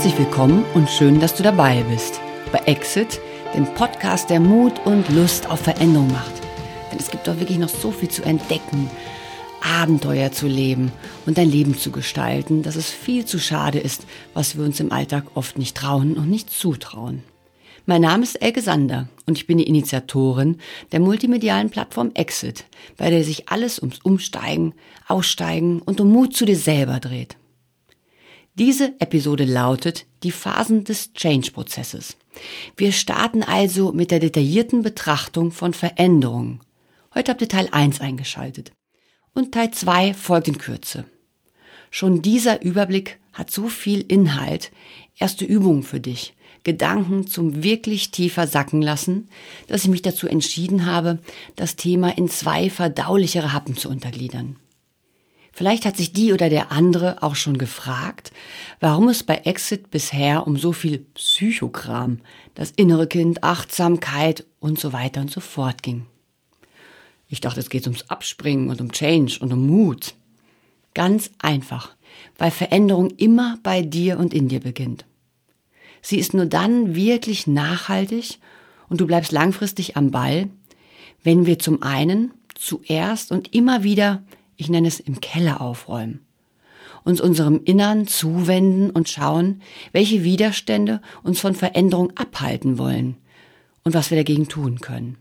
Herzlich willkommen und schön, dass du dabei bist bei Exit, dem Podcast, der Mut und Lust auf Veränderung macht. Denn es gibt doch wirklich noch so viel zu entdecken, Abenteuer zu leben und dein Leben zu gestalten, dass es viel zu schade ist, was wir uns im Alltag oft nicht trauen und nicht zutrauen. Mein Name ist Elke Sander und ich bin die Initiatorin der multimedialen Plattform Exit, bei der sich alles ums Umsteigen, Aussteigen und um Mut zu dir selber dreht. Diese Episode lautet die Phasen des Change-Prozesses. Wir starten also mit der detaillierten Betrachtung von Veränderungen. Heute habt ihr Teil 1 eingeschaltet. Und Teil 2 folgt in Kürze. Schon dieser Überblick hat so viel Inhalt, erste Übungen für dich, Gedanken zum wirklich tiefer sacken lassen, dass ich mich dazu entschieden habe, das Thema in zwei verdaulichere Happen zu untergliedern. Vielleicht hat sich die oder der andere auch schon gefragt, warum es bei Exit bisher um so viel Psychokram, das innere Kind, Achtsamkeit und so weiter und so fort ging. Ich dachte, es geht ums Abspringen und um Change und um Mut. Ganz einfach, weil Veränderung immer bei dir und in dir beginnt. Sie ist nur dann wirklich nachhaltig und du bleibst langfristig am Ball, wenn wir zum einen zuerst und immer wieder ich nenne es im Keller aufräumen, uns unserem Innern zuwenden und schauen, welche Widerstände uns von Veränderung abhalten wollen und was wir dagegen tun können.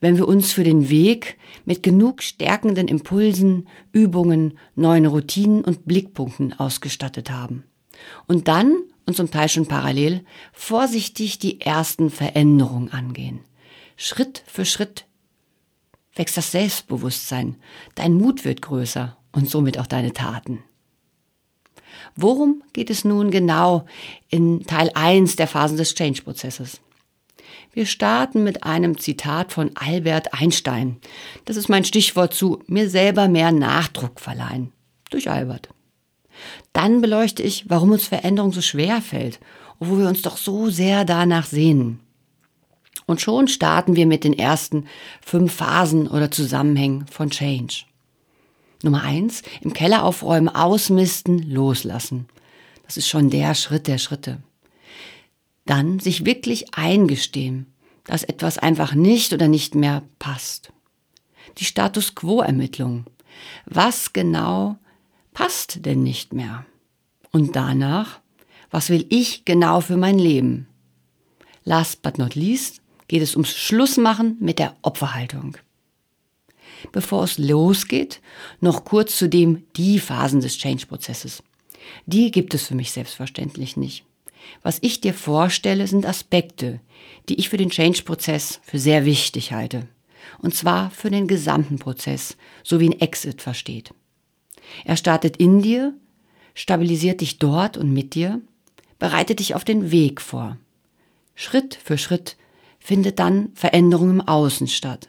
Wenn wir uns für den Weg mit genug stärkenden Impulsen, Übungen, neuen Routinen und Blickpunkten ausgestattet haben. Und dann, und zum Teil schon parallel, vorsichtig die ersten Veränderungen angehen. Schritt für Schritt wächst das Selbstbewusstsein, dein Mut wird größer und somit auch deine Taten. Worum geht es nun genau in Teil 1 der Phasen des Change-Prozesses? Wir starten mit einem Zitat von Albert Einstein. Das ist mein Stichwort zu mir selber mehr Nachdruck verleihen. Durch Albert. Dann beleuchte ich, warum uns Veränderung so schwer fällt, obwohl wir uns doch so sehr danach sehnen. Und schon starten wir mit den ersten fünf Phasen oder Zusammenhängen von Change. Nummer eins, im Keller aufräumen, ausmisten, loslassen. Das ist schon der Schritt der Schritte. Dann sich wirklich eingestehen, dass etwas einfach nicht oder nicht mehr passt. Die Status Quo-Ermittlung. Was genau passt denn nicht mehr? Und danach, was will ich genau für mein Leben? Last but not least, geht es ums Schlussmachen mit der Opferhaltung. Bevor es losgeht, noch kurz zu dem die Phasen des Change-Prozesses. Die gibt es für mich selbstverständlich nicht. Was ich dir vorstelle, sind Aspekte, die ich für den Change-Prozess für sehr wichtig halte. Und zwar für den gesamten Prozess, so wie ein Exit versteht. Er startet in dir, stabilisiert dich dort und mit dir, bereitet dich auf den Weg vor. Schritt für Schritt findet dann Veränderung im Außen statt.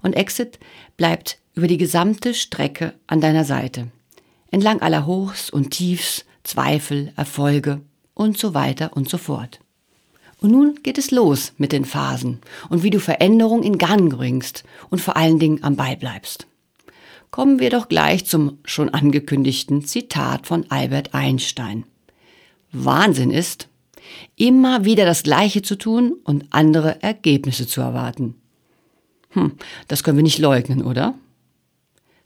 Und Exit bleibt über die gesamte Strecke an deiner Seite. Entlang aller Hochs und Tiefs, Zweifel, Erfolge und so weiter und so fort. Und nun geht es los mit den Phasen und wie du Veränderung in Gang bringst und vor allen Dingen am Ball bleibst. Kommen wir doch gleich zum schon angekündigten Zitat von Albert Einstein. Wahnsinn ist, immer wieder das Gleiche zu tun und andere Ergebnisse zu erwarten. Hm, das können wir nicht leugnen, oder?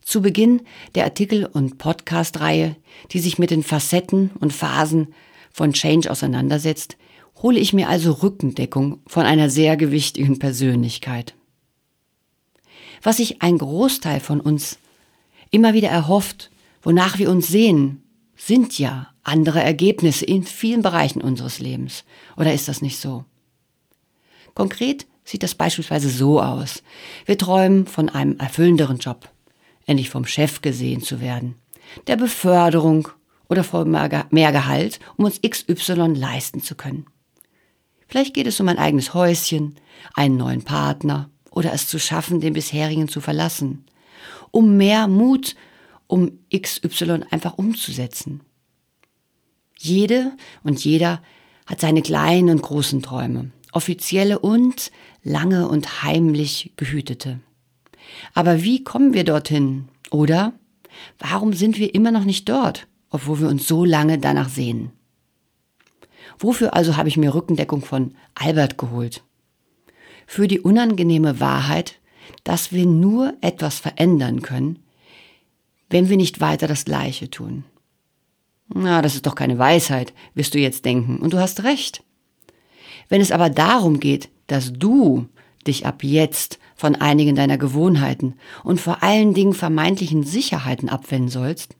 Zu Beginn der Artikel- und Podcast-Reihe, die sich mit den Facetten und Phasen von Change auseinandersetzt, hole ich mir also Rückendeckung von einer sehr gewichtigen Persönlichkeit. Was sich ein Großteil von uns immer wieder erhofft, wonach wir uns sehen, sind ja andere Ergebnisse in vielen Bereichen unseres Lebens. Oder ist das nicht so? Konkret sieht das beispielsweise so aus. Wir träumen von einem erfüllenderen Job, endlich vom Chef gesehen zu werden, der Beförderung oder von mehr Gehalt, um uns XY leisten zu können. Vielleicht geht es um ein eigenes Häuschen, einen neuen Partner oder es zu schaffen, den bisherigen zu verlassen, um mehr Mut, um XY einfach umzusetzen. Jede und jeder hat seine kleinen und großen Träume, offizielle und lange und heimlich gehütete. Aber wie kommen wir dorthin? Oder warum sind wir immer noch nicht dort, obwohl wir uns so lange danach sehen? Wofür also habe ich mir Rückendeckung von Albert geholt? Für die unangenehme Wahrheit, dass wir nur etwas verändern können, wenn wir nicht weiter das Gleiche tun. Na, das ist doch keine Weisheit, wirst du jetzt denken, und du hast recht. Wenn es aber darum geht, dass du dich ab jetzt von einigen deiner Gewohnheiten und vor allen Dingen vermeintlichen Sicherheiten abwenden sollst,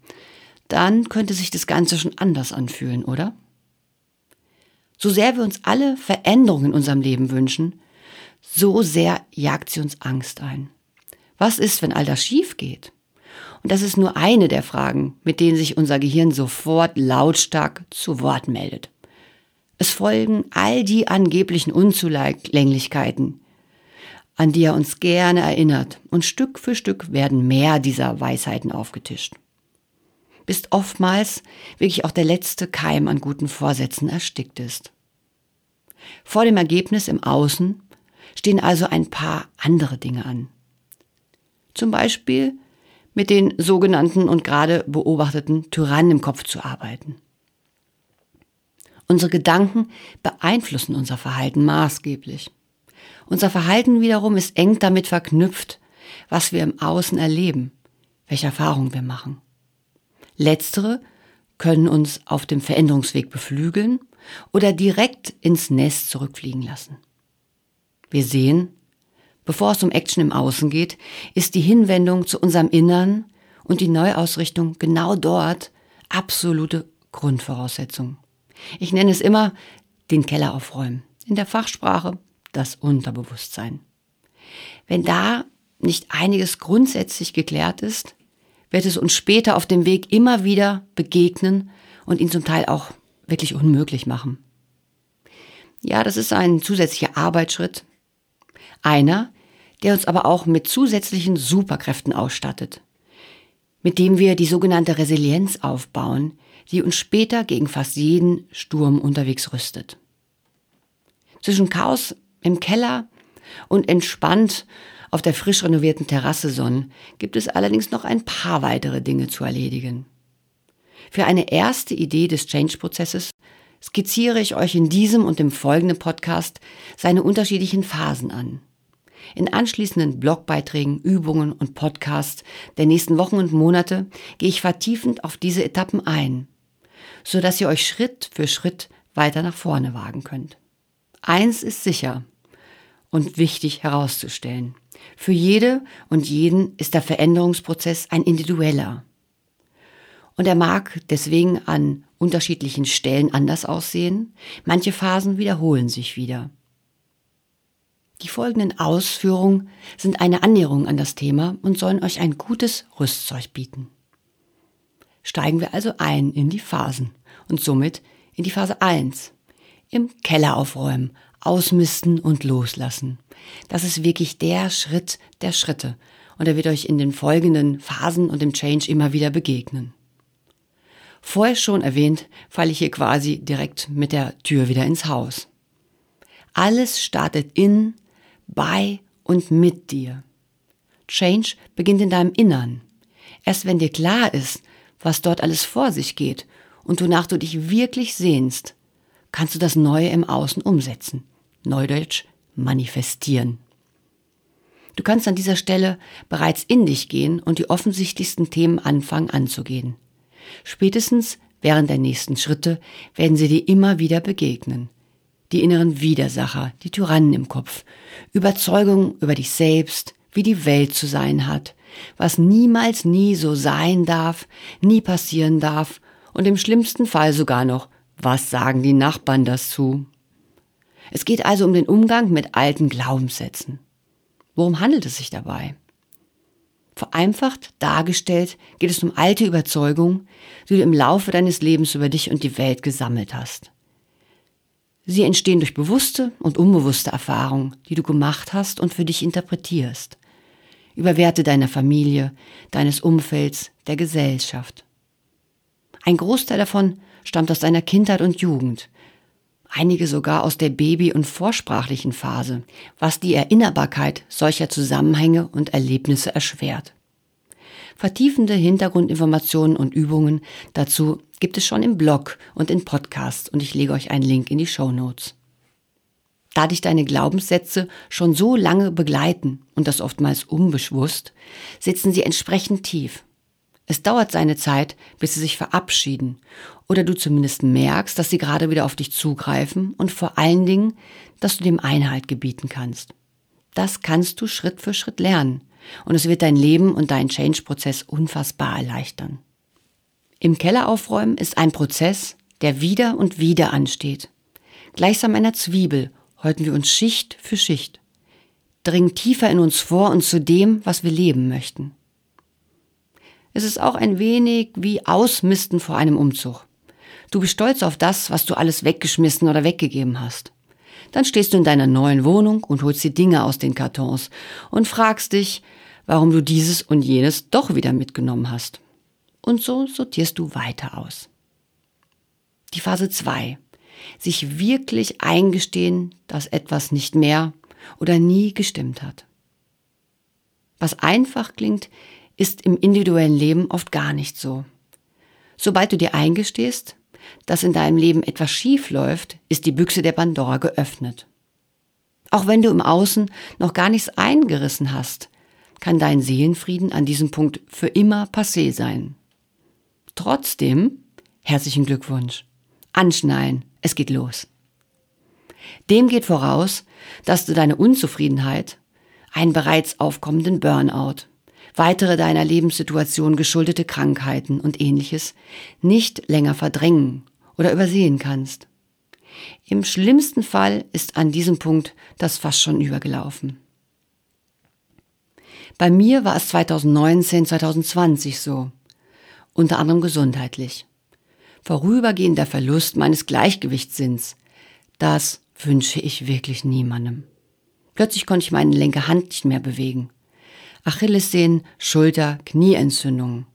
dann könnte sich das Ganze schon anders anfühlen, oder? So sehr wir uns alle Veränderungen in unserem Leben wünschen, so sehr jagt sie uns Angst ein. Was ist, wenn all das schief geht? Das ist nur eine der Fragen, mit denen sich unser Gehirn sofort lautstark zu Wort meldet. Es folgen all die angeblichen Unzulänglichkeiten, an die er uns gerne erinnert, und Stück für Stück werden mehr dieser Weisheiten aufgetischt. Bis oftmals wirklich auch der letzte Keim an guten Vorsätzen erstickt ist. Vor dem Ergebnis im Außen stehen also ein paar andere Dinge an. Zum Beispiel mit den sogenannten und gerade beobachteten Tyrannen im Kopf zu arbeiten. Unsere Gedanken beeinflussen unser Verhalten maßgeblich. Unser Verhalten wiederum ist eng damit verknüpft, was wir im Außen erleben, welche Erfahrungen wir machen. Letztere können uns auf dem Veränderungsweg beflügeln oder direkt ins Nest zurückfliegen lassen. Wir sehen, Bevor es um Action im Außen geht, ist die Hinwendung zu unserem Innern und die Neuausrichtung genau dort absolute Grundvoraussetzung. Ich nenne es immer den Keller aufräumen. In der Fachsprache das Unterbewusstsein. Wenn da nicht einiges grundsätzlich geklärt ist, wird es uns später auf dem Weg immer wieder begegnen und ihn zum Teil auch wirklich unmöglich machen. Ja, das ist ein zusätzlicher Arbeitsschritt. Einer, der uns aber auch mit zusätzlichen Superkräften ausstattet, mit dem wir die sogenannte Resilienz aufbauen, die uns später gegen fast jeden Sturm unterwegs rüstet. Zwischen Chaos im Keller und entspannt auf der frisch renovierten Terrasse sonnen gibt es allerdings noch ein paar weitere Dinge zu erledigen. Für eine erste Idee des Change-Prozesses skizziere ich euch in diesem und im folgenden Podcast seine unterschiedlichen Phasen an. In anschließenden Blogbeiträgen, Übungen und Podcasts der nächsten Wochen und Monate gehe ich vertiefend auf diese Etappen ein, so dass ihr euch Schritt für Schritt weiter nach vorne wagen könnt. Eins ist sicher und wichtig herauszustellen. Für jede und jeden ist der Veränderungsprozess ein individueller. Und er mag deswegen an unterschiedlichen Stellen anders aussehen. Manche Phasen wiederholen sich wieder. Die folgenden Ausführungen sind eine Annäherung an das Thema und sollen euch ein gutes Rüstzeug bieten. Steigen wir also ein in die Phasen und somit in die Phase 1. Im Keller aufräumen, ausmisten und loslassen. Das ist wirklich der Schritt der Schritte und er wird euch in den folgenden Phasen und im Change immer wieder begegnen. Vorher schon erwähnt, falle ich hier quasi direkt mit der Tür wieder ins Haus. Alles startet in bei und mit dir. Change beginnt in deinem Innern. Erst wenn dir klar ist, was dort alles vor sich geht und wonach du dich wirklich sehnst, kannst du das Neue im Außen umsetzen. Neudeutsch manifestieren. Du kannst an dieser Stelle bereits in dich gehen und die offensichtlichsten Themen anfangen anzugehen. Spätestens während der nächsten Schritte werden sie dir immer wieder begegnen die inneren Widersacher, die Tyrannen im Kopf, Überzeugungen über dich selbst, wie die Welt zu sein hat, was niemals nie so sein darf, nie passieren darf und im schlimmsten Fall sogar noch, was sagen die Nachbarn dazu? Es geht also um den Umgang mit alten Glaubenssätzen. Worum handelt es sich dabei? Vereinfacht dargestellt geht es um alte Überzeugungen, die du im Laufe deines Lebens über dich und die Welt gesammelt hast. Sie entstehen durch bewusste und unbewusste Erfahrungen, die du gemacht hast und für dich interpretierst. Über Werte deiner Familie, deines Umfelds, der Gesellschaft. Ein Großteil davon stammt aus deiner Kindheit und Jugend, einige sogar aus der Baby- und vorsprachlichen Phase, was die Erinnerbarkeit solcher Zusammenhänge und Erlebnisse erschwert. Vertiefende Hintergrundinformationen und Übungen dazu gibt es schon im Blog und in Podcasts und ich lege euch einen Link in die Show Notes. Da dich deine Glaubenssätze schon so lange begleiten und das oftmals unbewusst, sitzen sie entsprechend tief. Es dauert seine Zeit, bis sie sich verabschieden oder du zumindest merkst, dass sie gerade wieder auf dich zugreifen und vor allen Dingen, dass du dem Einhalt gebieten kannst. Das kannst du Schritt für Schritt lernen und es wird dein Leben und deinen Change-Prozess unfassbar erleichtern. Im Keller aufräumen ist ein Prozess, der wieder und wieder ansteht. Gleichsam einer Zwiebel häuten wir uns Schicht für Schicht, dringen tiefer in uns vor und zu dem, was wir leben möchten. Es ist auch ein wenig wie Ausmisten vor einem Umzug. Du bist stolz auf das, was du alles weggeschmissen oder weggegeben hast. Dann stehst du in deiner neuen Wohnung und holst die Dinge aus den Kartons und fragst dich, warum du dieses und jenes doch wieder mitgenommen hast. Und so sortierst du weiter aus. Die Phase 2 sich wirklich eingestehen, dass etwas nicht mehr oder nie gestimmt hat. Was einfach klingt, ist im individuellen Leben oft gar nicht so. Sobald du dir eingestehst, dass in deinem Leben etwas schief läuft, ist die Büchse der Pandora geöffnet. Auch wenn du im Außen noch gar nichts eingerissen hast, kann dein Seelenfrieden an diesem Punkt für immer passé sein. Trotzdem, herzlichen Glückwunsch. Anschnallen, es geht los. Dem geht voraus, dass du deine Unzufriedenheit, einen bereits aufkommenden Burnout, weitere deiner Lebenssituation geschuldete Krankheiten und ähnliches nicht länger verdrängen oder übersehen kannst. Im schlimmsten Fall ist an diesem Punkt das fast schon übergelaufen. Bei mir war es 2019, 2020 so, unter anderem gesundheitlich vorübergehender Verlust meines Gleichgewichtssinns. Das wünsche ich wirklich niemandem. Plötzlich konnte ich meine linke Hand nicht mehr bewegen. Achillessehnen, Schulter, Knieentzündungen.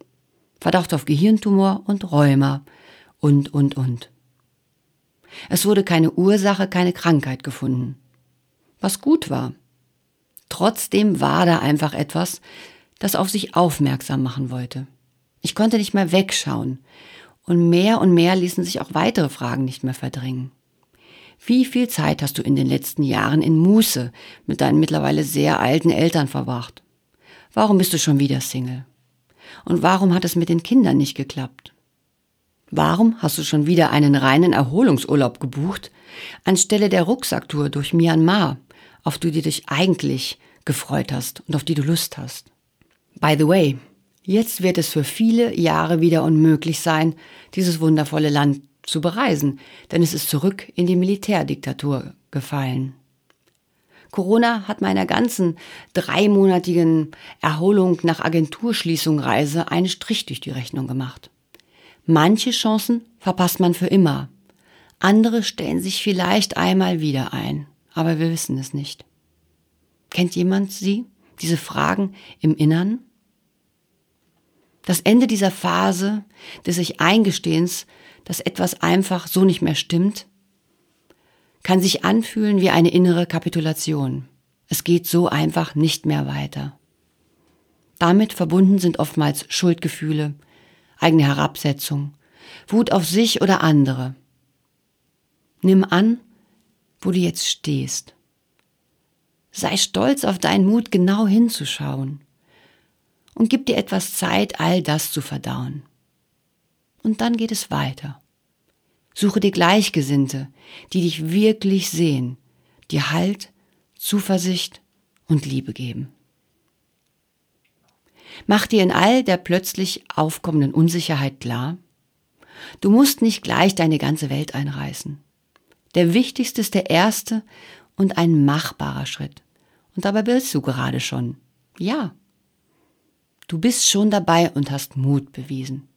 Verdacht auf Gehirntumor und Rheuma und, und, und. Es wurde keine Ursache, keine Krankheit gefunden. Was gut war. Trotzdem war da einfach etwas, das auf sich aufmerksam machen wollte. Ich konnte nicht mehr wegschauen und mehr und mehr ließen sich auch weitere Fragen nicht mehr verdrängen. Wie viel Zeit hast du in den letzten Jahren in Muße mit deinen mittlerweile sehr alten Eltern verbracht? Warum bist du schon wieder Single? Und warum hat es mit den Kindern nicht geklappt? Warum hast du schon wieder einen reinen Erholungsurlaub gebucht, anstelle der Rucksacktour durch Myanmar, auf die du dich eigentlich gefreut hast und auf die du Lust hast? By the way, Jetzt wird es für viele Jahre wieder unmöglich sein, dieses wundervolle Land zu bereisen, denn es ist zurück in die Militärdiktatur gefallen. Corona hat meiner ganzen dreimonatigen Erholung nach Agenturschließung Reise einen Strich durch die Rechnung gemacht. Manche Chancen verpasst man für immer. Andere stellen sich vielleicht einmal wieder ein, aber wir wissen es nicht. Kennt jemand sie, diese Fragen im Innern? Das Ende dieser Phase des sich Eingestehens, dass etwas einfach so nicht mehr stimmt, kann sich anfühlen wie eine innere Kapitulation. Es geht so einfach nicht mehr weiter. Damit verbunden sind oftmals Schuldgefühle, eigene Herabsetzung, Wut auf sich oder andere. Nimm an, wo du jetzt stehst. Sei stolz auf deinen Mut, genau hinzuschauen und gib dir etwas Zeit, all das zu verdauen. Und dann geht es weiter. Suche dir Gleichgesinnte, die dich wirklich sehen, dir Halt, Zuversicht und Liebe geben. Mach dir in all der plötzlich aufkommenden Unsicherheit klar, du musst nicht gleich deine ganze Welt einreißen. Der wichtigste ist der erste und ein machbarer Schritt. Und dabei willst du gerade schon. Ja, Du bist schon dabei und hast Mut bewiesen.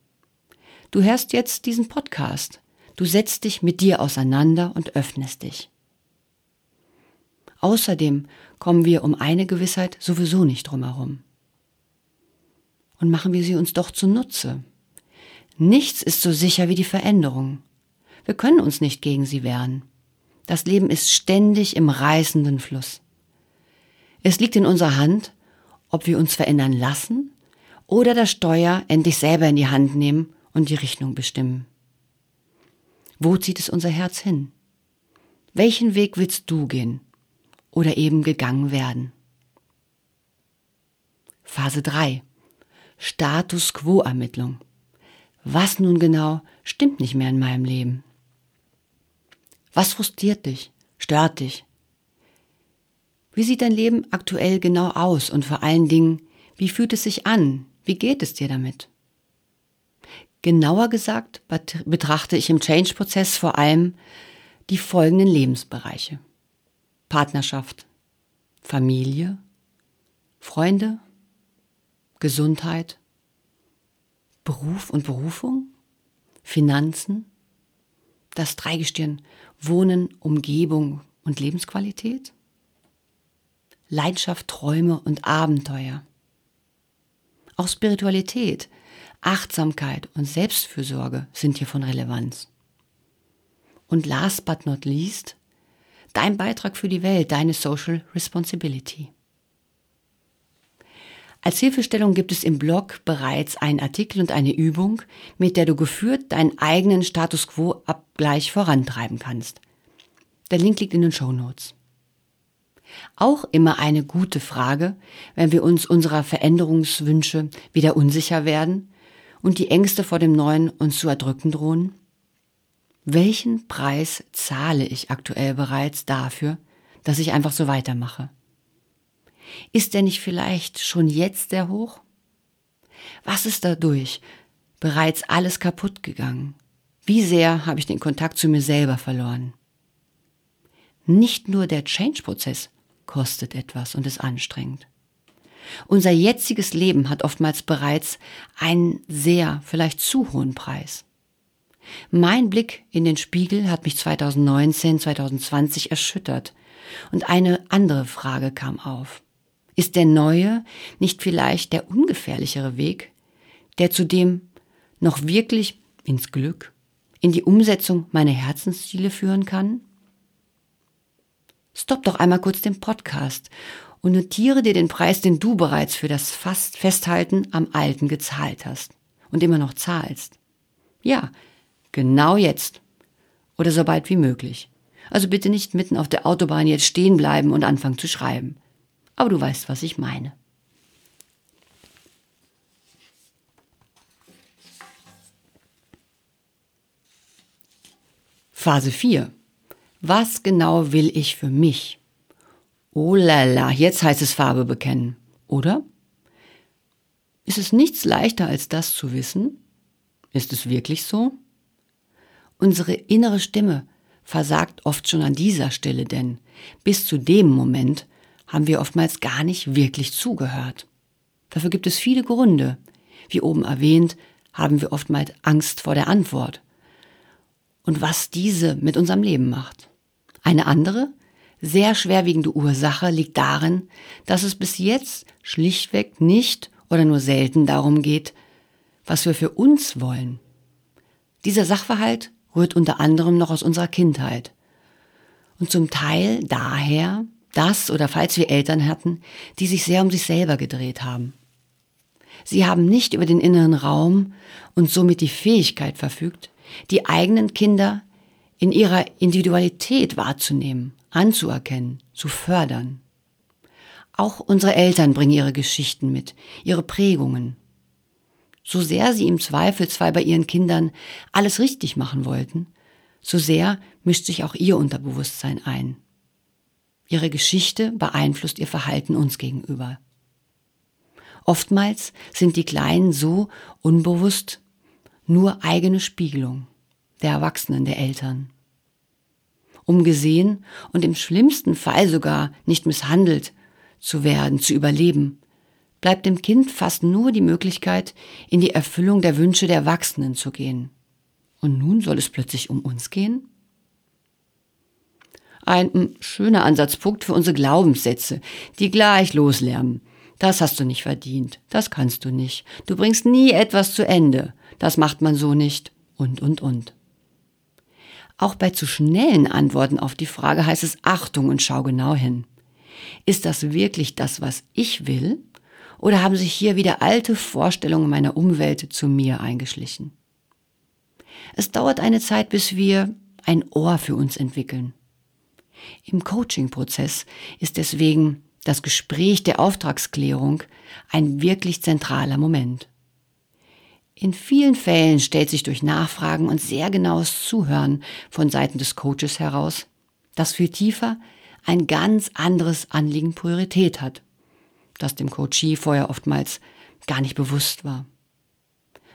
Du hörst jetzt diesen Podcast. Du setzt dich mit dir auseinander und öffnest dich. Außerdem kommen wir um eine Gewissheit sowieso nicht drumherum. Und machen wir sie uns doch zunutze. Nichts ist so sicher wie die Veränderung. Wir können uns nicht gegen sie wehren. Das Leben ist ständig im reißenden Fluss. Es liegt in unserer Hand, ob wir uns verändern lassen oder das Steuer endlich selber in die Hand nehmen und die Richtung bestimmen? Wo zieht es unser Herz hin? Welchen Weg willst du gehen oder eben gegangen werden? Phase 3. Status quo Ermittlung. Was nun genau stimmt nicht mehr in meinem Leben? Was frustriert dich, stört dich? Wie sieht dein Leben aktuell genau aus und vor allen Dingen, wie fühlt es sich an? Wie geht es dir damit? Genauer gesagt betrachte ich im Change-Prozess vor allem die folgenden Lebensbereiche. Partnerschaft, Familie, Freunde, Gesundheit, Beruf und Berufung, Finanzen, das Dreigestirn Wohnen, Umgebung und Lebensqualität, Leidenschaft, Träume und Abenteuer. Auch Spiritualität, Achtsamkeit und Selbstfürsorge sind hier von Relevanz. Und last but not least, dein Beitrag für die Welt, deine Social Responsibility. Als Hilfestellung gibt es im Blog bereits einen Artikel und eine Übung, mit der du geführt deinen eigenen Status Quo-Abgleich vorantreiben kannst. Der Link liegt in den Show Notes. Auch immer eine gute Frage, wenn wir uns unserer Veränderungswünsche wieder unsicher werden und die Ängste vor dem Neuen uns zu erdrücken drohen. Welchen Preis zahle ich aktuell bereits dafür, dass ich einfach so weitermache? Ist der nicht vielleicht schon jetzt sehr hoch? Was ist dadurch bereits alles kaputt gegangen? Wie sehr habe ich den Kontakt zu mir selber verloren? Nicht nur der Change-Prozess kostet etwas und ist anstrengend. Unser jetziges Leben hat oftmals bereits einen sehr, vielleicht zu hohen Preis. Mein Blick in den Spiegel hat mich 2019, 2020 erschüttert und eine andere Frage kam auf. Ist der neue nicht vielleicht der ungefährlichere Weg, der zudem noch wirklich ins Glück, in die Umsetzung meiner Herzensziele führen kann? Stopp doch einmal kurz den Podcast und notiere dir den Preis, den du bereits für das Fast Festhalten am Alten gezahlt hast und immer noch zahlst. Ja, genau jetzt oder so bald wie möglich. Also bitte nicht mitten auf der Autobahn jetzt stehen bleiben und anfangen zu schreiben aber du weißt, was ich meine. Phase 4. Was genau will ich für mich? Oh lala, jetzt heißt es Farbe bekennen, oder? Ist es nichts leichter als das zu wissen? Ist es wirklich so? Unsere innere Stimme versagt oft schon an dieser Stelle, denn bis zu dem Moment haben wir oftmals gar nicht wirklich zugehört. Dafür gibt es viele Gründe. Wie oben erwähnt, haben wir oftmals Angst vor der Antwort. Und was diese mit unserem Leben macht. Eine andere, sehr schwerwiegende Ursache liegt darin, dass es bis jetzt schlichtweg nicht oder nur selten darum geht, was wir für uns wollen. Dieser Sachverhalt rührt unter anderem noch aus unserer Kindheit und zum Teil daher, das oder falls wir Eltern hatten, die sich sehr um sich selber gedreht haben. Sie haben nicht über den inneren Raum und somit die Fähigkeit verfügt, die eigenen Kinder in ihrer Individualität wahrzunehmen, anzuerkennen, zu fördern. Auch unsere Eltern bringen ihre Geschichten mit, ihre Prägungen. So sehr sie im Zweifelsfall bei ihren Kindern alles richtig machen wollten, so sehr mischt sich auch ihr Unterbewusstsein ein. Ihre Geschichte beeinflusst ihr Verhalten uns gegenüber. Oftmals sind die Kleinen so unbewusst nur eigene Spiegelung der Erwachsenen, der Eltern. Um gesehen und im schlimmsten Fall sogar nicht misshandelt zu werden, zu überleben, bleibt dem Kind fast nur die Möglichkeit, in die Erfüllung der Wünsche der Erwachsenen zu gehen. Und nun soll es plötzlich um uns gehen? Ein schöner Ansatzpunkt für unsere Glaubenssätze, die gleich loslärmen. Das hast du nicht verdient. Das kannst du nicht. Du bringst nie etwas zu Ende. Das macht man so nicht. Und, und, und. Auch bei zu schnellen Antworten auf die Frage heißt es Achtung und schau genau hin. Ist das wirklich das, was ich will? Oder haben sich hier wieder alte Vorstellungen meiner Umwelt zu mir eingeschlichen? Es dauert eine Zeit, bis wir ein Ohr für uns entwickeln. Im Coaching-Prozess ist deswegen das Gespräch der Auftragsklärung ein wirklich zentraler Moment. In vielen Fällen stellt sich durch Nachfragen und sehr genaues Zuhören von Seiten des Coaches heraus, dass viel tiefer ein ganz anderes Anliegen Priorität hat, das dem Coachee vorher oftmals gar nicht bewusst war.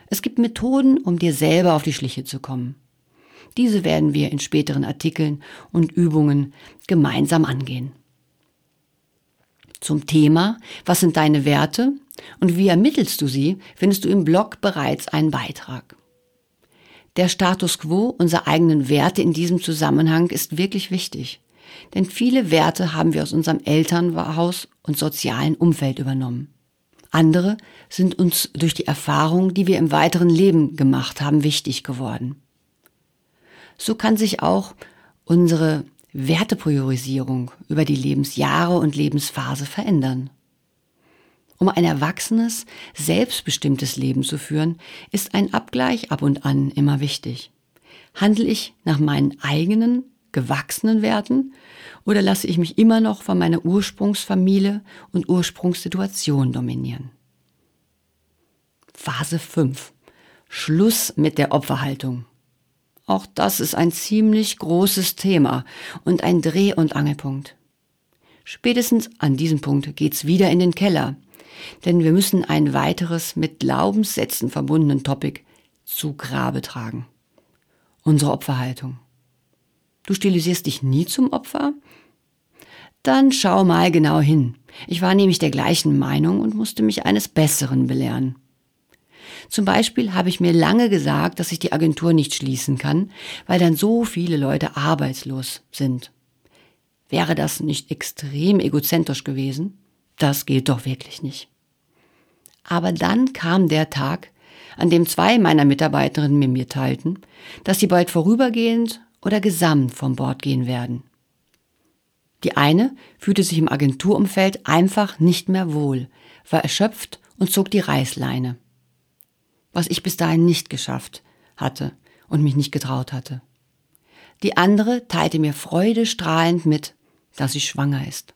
Es gibt Methoden, um dir selber auf die Schliche zu kommen. Diese werden wir in späteren Artikeln und Übungen gemeinsam angehen. Zum Thema, was sind deine Werte und wie ermittelst du sie, findest du im Blog bereits einen Beitrag. Der Status quo unserer eigenen Werte in diesem Zusammenhang ist wirklich wichtig. Denn viele Werte haben wir aus unserem Elternhaus und sozialen Umfeld übernommen. Andere sind uns durch die Erfahrung, die wir im weiteren Leben gemacht haben, wichtig geworden. So kann sich auch unsere Wertepriorisierung über die Lebensjahre und Lebensphase verändern. Um ein erwachsenes, selbstbestimmtes Leben zu führen, ist ein Abgleich ab und an immer wichtig. Handle ich nach meinen eigenen, gewachsenen Werten oder lasse ich mich immer noch von meiner Ursprungsfamilie und Ursprungssituation dominieren? Phase 5. Schluss mit der Opferhaltung. Auch das ist ein ziemlich großes Thema und ein Dreh- und Angelpunkt. Spätestens an diesem Punkt geht's wieder in den Keller, denn wir müssen ein weiteres mit Glaubenssätzen verbundenen Topic zu Grabe tragen. Unsere Opferhaltung. Du stilisierst dich nie zum Opfer? Dann schau mal genau hin. Ich war nämlich der gleichen Meinung und musste mich eines Besseren belehren. Zum Beispiel habe ich mir lange gesagt, dass ich die Agentur nicht schließen kann, weil dann so viele Leute arbeitslos sind. Wäre das nicht extrem egozentrisch gewesen? Das geht doch wirklich nicht. Aber dann kam der Tag, an dem zwei meiner Mitarbeiterinnen mir mitteilten, dass sie bald vorübergehend oder gesamt vom Bord gehen werden. Die eine fühlte sich im Agenturumfeld einfach nicht mehr wohl, war erschöpft und zog die Reißleine was ich bis dahin nicht geschafft hatte und mich nicht getraut hatte. Die andere teilte mir freudestrahlend mit, dass sie schwanger ist.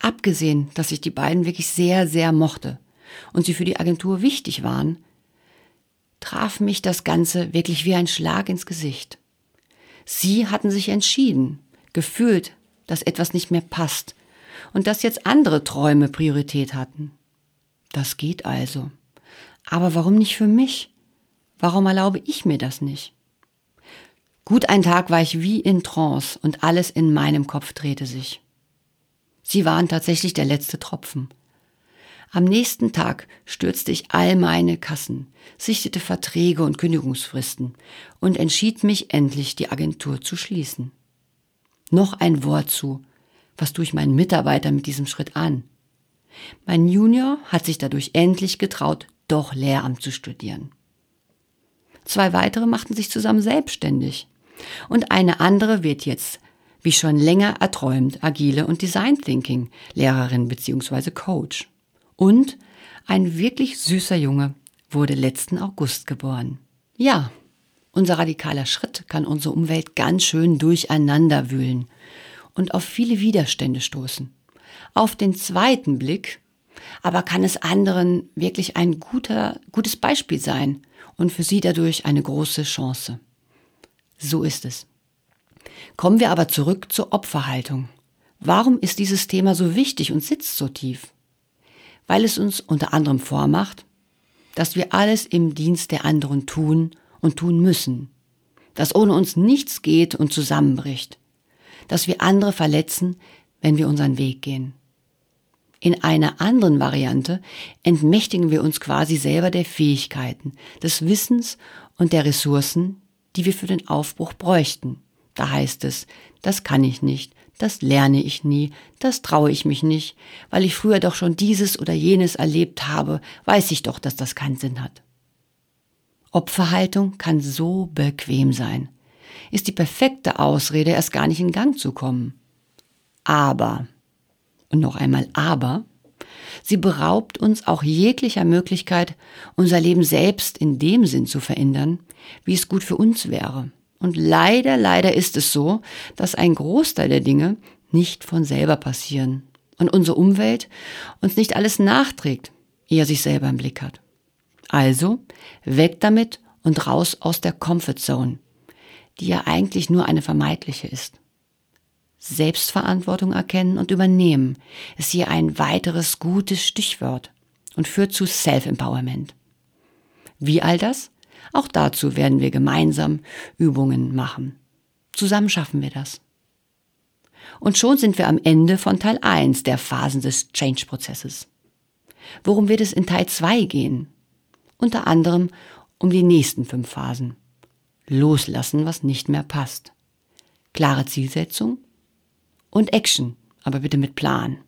Abgesehen, dass ich die beiden wirklich sehr, sehr mochte und sie für die Agentur wichtig waren, traf mich das Ganze wirklich wie ein Schlag ins Gesicht. Sie hatten sich entschieden, gefühlt, dass etwas nicht mehr passt und dass jetzt andere Träume Priorität hatten. Das geht also. Aber warum nicht für mich? Warum erlaube ich mir das nicht? Gut ein Tag war ich wie in Trance und alles in meinem Kopf drehte sich. Sie waren tatsächlich der letzte Tropfen. Am nächsten Tag stürzte ich all meine Kassen, sichtete Verträge und Kündigungsfristen und entschied mich endlich, die Agentur zu schließen. Noch ein Wort zu. Was tue ich meinen Mitarbeitern mit diesem Schritt an? Mein Junior hat sich dadurch endlich getraut, doch Lehramt zu studieren. Zwei weitere machten sich zusammen selbstständig. Und eine andere wird jetzt, wie schon länger erträumt, agile und Design Thinking Lehrerin bzw. Coach. Und ein wirklich süßer Junge wurde letzten August geboren. Ja, unser radikaler Schritt kann unsere Umwelt ganz schön durcheinander wühlen und auf viele Widerstände stoßen. Auf den zweiten Blick aber kann es anderen wirklich ein guter, gutes Beispiel sein und für sie dadurch eine große Chance. So ist es. Kommen wir aber zurück zur Opferhaltung. Warum ist dieses Thema so wichtig und sitzt so tief? Weil es uns unter anderem vormacht, dass wir alles im Dienst der anderen tun und tun müssen, dass ohne uns nichts geht und zusammenbricht, dass wir andere verletzen, wenn wir unseren Weg gehen. In einer anderen Variante entmächtigen wir uns quasi selber der Fähigkeiten, des Wissens und der Ressourcen, die wir für den Aufbruch bräuchten. Da heißt es, das kann ich nicht, das lerne ich nie, das traue ich mich nicht, weil ich früher doch schon dieses oder jenes erlebt habe, weiß ich doch, dass das keinen Sinn hat. Opferhaltung kann so bequem sein, ist die perfekte Ausrede, erst gar nicht in Gang zu kommen. Aber und noch einmal aber, Sie beraubt uns auch jeglicher Möglichkeit, unser Leben selbst in dem Sinn zu verändern, wie es gut für uns wäre. Und leider, leider ist es so, dass ein Großteil der Dinge nicht von selber passieren und unsere Umwelt uns nicht alles nachträgt, eher sich selber im Blick hat. Also weg damit und raus aus der Comfort Zone, die ja eigentlich nur eine vermeidliche ist. Selbstverantwortung erkennen und übernehmen ist hier ein weiteres gutes Stichwort und führt zu Self-Empowerment. Wie all das? Auch dazu werden wir gemeinsam Übungen machen. Zusammen schaffen wir das. Und schon sind wir am Ende von Teil 1 der Phasen des Change-Prozesses. Worum wird es in Teil 2 gehen? Unter anderem um die nächsten fünf Phasen. Loslassen, was nicht mehr passt. Klare Zielsetzung und Action, aber bitte mit Plan.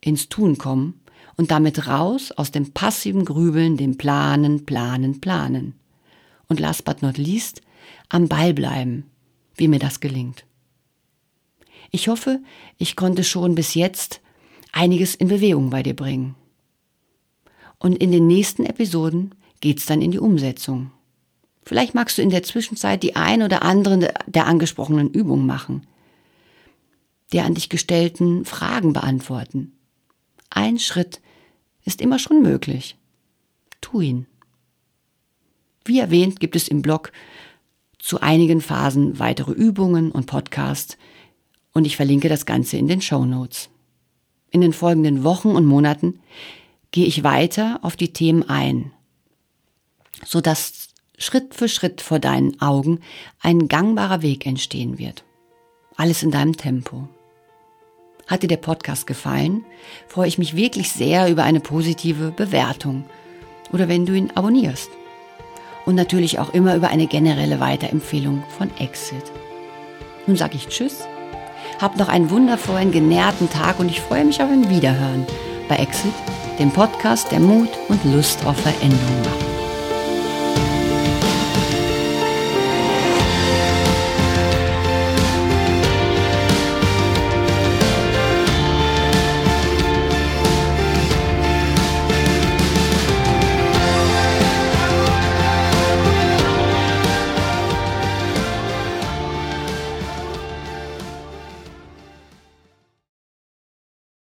Ins Tun kommen und damit raus aus dem passiven Grübeln, dem Planen, Planen, Planen. Und last but not least, am Ball bleiben, wie mir das gelingt. Ich hoffe, ich konnte schon bis jetzt einiges in Bewegung bei dir bringen. Und in den nächsten Episoden geht's dann in die Umsetzung. Vielleicht magst du in der Zwischenzeit die ein oder andere der angesprochenen Übungen machen, der an dich gestellten Fragen beantworten. Ein Schritt ist immer schon möglich. Tu ihn. Wie erwähnt, gibt es im Blog zu einigen Phasen weitere Übungen und Podcasts und ich verlinke das Ganze in den Show Notes. In den folgenden Wochen und Monaten gehe ich weiter auf die Themen ein, sodass Schritt für Schritt vor deinen Augen ein gangbarer Weg entstehen wird. Alles in deinem Tempo. Hat dir der Podcast gefallen, freue ich mich wirklich sehr über eine positive Bewertung oder wenn du ihn abonnierst. Und natürlich auch immer über eine generelle Weiterempfehlung von Exit. Nun sage ich Tschüss, hab noch einen wundervollen, genährten Tag und ich freue mich auf ein Wiederhören bei Exit dem Podcast, der Mut und Lust auf Veränderung macht.